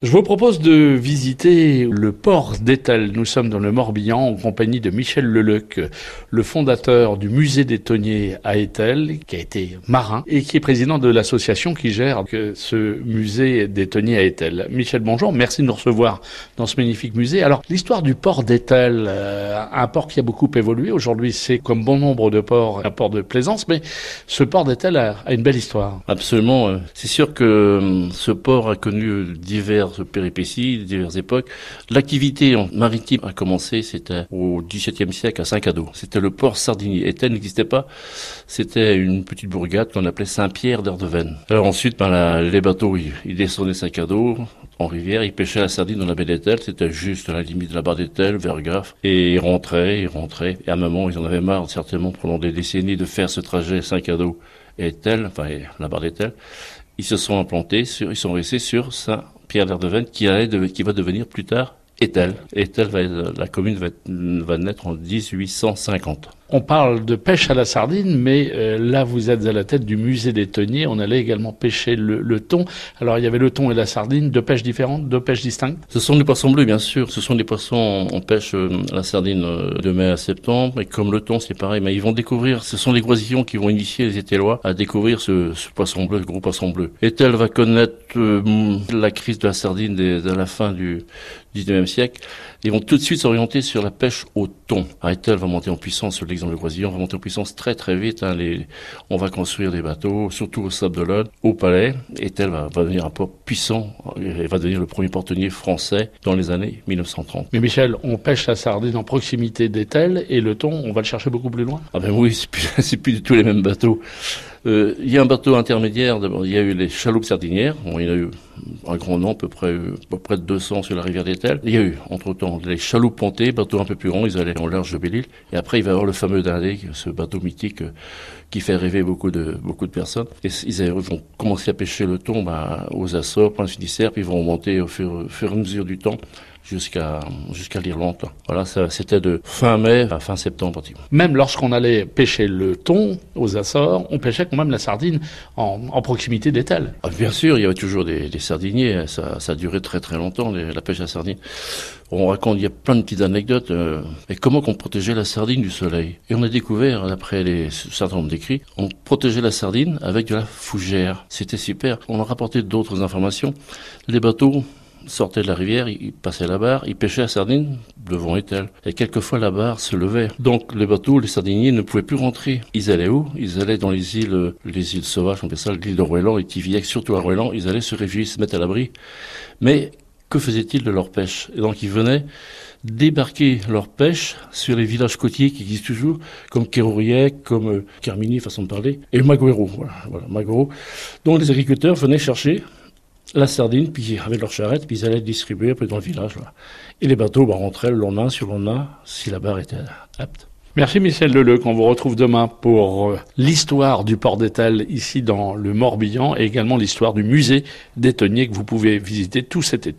Je vous propose de visiter le port d'Etel. Nous sommes dans le Morbihan en compagnie de Michel Leleuc, le fondateur du musée des tonniers à Etel, qui a été marin et qui est président de l'association qui gère ce musée des tonniers à Etel. Michel, bonjour. Merci de nous recevoir dans ce magnifique musée. Alors, l'histoire du port d'Etel, euh, un port qui a beaucoup évolué. Aujourd'hui, c'est comme bon nombre de ports, un port de plaisance, mais ce port d'Etel a, une belle histoire. Absolument. C'est sûr que hum, ce port a connu divers péripéties, diverses époques. L'activité maritime a commencé, c'était au XVIIe siècle à Saint-Cado. C'était le port sardinier. Étel n'existait pas. C'était une petite bourgade qu'on appelait Saint-Pierre d'Erdevenne. Alors ensuite, ben, les bateaux, ils, descendaient Saint-Cado en rivière, ils pêchaient la sardine dans la baie d'Etel. C'était juste à la limite de la barre d'Etel, vers Graff. Et ils rentraient, ils rentraient. Et à un moment, ils en avaient marre, certainement, pendant des décennies, de faire ce trajet Saint-Cado et Etel, enfin, la barre d'Etel. Ils se sont implantés ils sont restés sur Saint Pierre Verdeven, qui, va devenir plus tard Etel. Etel, va, la commune va, va naître en 1850. On parle de pêche à la sardine, mais euh, là vous êtes à la tête du musée des tonniers. On allait également pêcher le, le, thon. Alors il y avait le thon et la sardine, deux pêches différentes, deux pêches distinctes. Ce sont des poissons bleus, bien sûr. Ce sont des poissons. On pêche euh, la sardine euh, de mai à septembre, et comme le thon, c'est pareil. Mais ils vont découvrir. Ce sont les groisillons qui vont initier les Étellois à découvrir ce, ce poisson bleu, ce gros poisson bleu. Etel va connaître la crise de la sardine de, de la fin du 19e siècle. Ils vont tout de suite s'orienter sur la pêche au thon. Etel va monter en puissance l'exemple de Croisillon, on va monter en puissance très très vite. Hein, les, on va construire des bateaux, surtout au Sable d'Olonne, au Palais. Et tel va, va, devenir un port puissant et va devenir le premier porte-nier français dans les années 1930. Mais Michel, on pêche la sardine en proximité d'Etel et le thon, on va le chercher beaucoup plus loin Ah ben oui, c'est plus, plus du tout les mêmes bateaux. Euh, il y a un bateau intermédiaire. Il y a eu les chaloupes sardinières. Il y en a eu un grand nombre, à peu près, à peu près de 200 sur la rivière d'Etel. Il y a eu, entre-temps, les chaloupes pontées, bateaux un peu plus grands. Ils allaient en large de Belle-Île. Et après, il va y avoir le fameux Dindé, ce bateau mythique euh, qui fait rêver beaucoup de beaucoup de personnes. Et ils vont commencer à pêcher le thon bah, aux Açores, Prince Finisterre, puis ils vont monter au fur, au fur et à mesure du temps jusqu'à jusqu'à l'Irlande. Voilà, c'était de fin mai à fin septembre. Même lorsqu'on allait pêcher le thon aux Açores, on pêchait quand même la sardine en, en proximité d'Etel. Ah, bien sûr, il y avait toujours des, des sardiniers. Ça, ça a duré très très longtemps, la pêche à sardine. On raconte, il y a plein de petites anecdotes. Euh, et comment qu'on protégeait la sardine du soleil Et on a découvert, d'après les certain nombre d'écrits, on protégeait la sardine avec de la fougère. C'était super. On a rapporté d'autres informations. Les bateaux sortait de la rivière, il passait la barre, il pêchait la sardine devant Etel. Et quelquefois la barre se levait. Donc les bateaux, les sardiniers ne pouvaient plus rentrer. Ils allaient où? Ils allaient dans les îles, les îles sauvages, on appelle ça l'île de Roëlan et Tiviac, surtout à Roëlan. Ils allaient se réfugier, se mettre à l'abri. Mais que faisaient-ils de leur pêche? Et donc ils venaient débarquer leur pêche sur les villages côtiers qui existent toujours, comme Kérouriec, comme euh, Carmini, façon de parler, et Magouero, voilà, voilà Magouero, dont les agriculteurs venaient chercher la sardine, puis avec leur charrette, puis ils allaient distribuer peu dans le village. Et les bateaux bah, rentraient le lendemain sur le lendemain, si la barre était apte. Merci Michel Leleu, qu'on vous retrouve demain pour euh, l'histoire du port d'Étal ici dans le Morbihan et également l'histoire du musée des que vous pouvez visiter tout cet été.